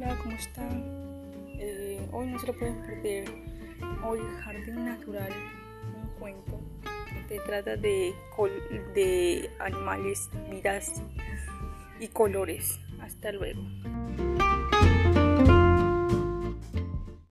hola, ¿cómo están? Eh, hoy no se lo pueden perder. Hoy Jardín Natural, un cuento que trata de, de animales, vidas y colores. Hasta luego.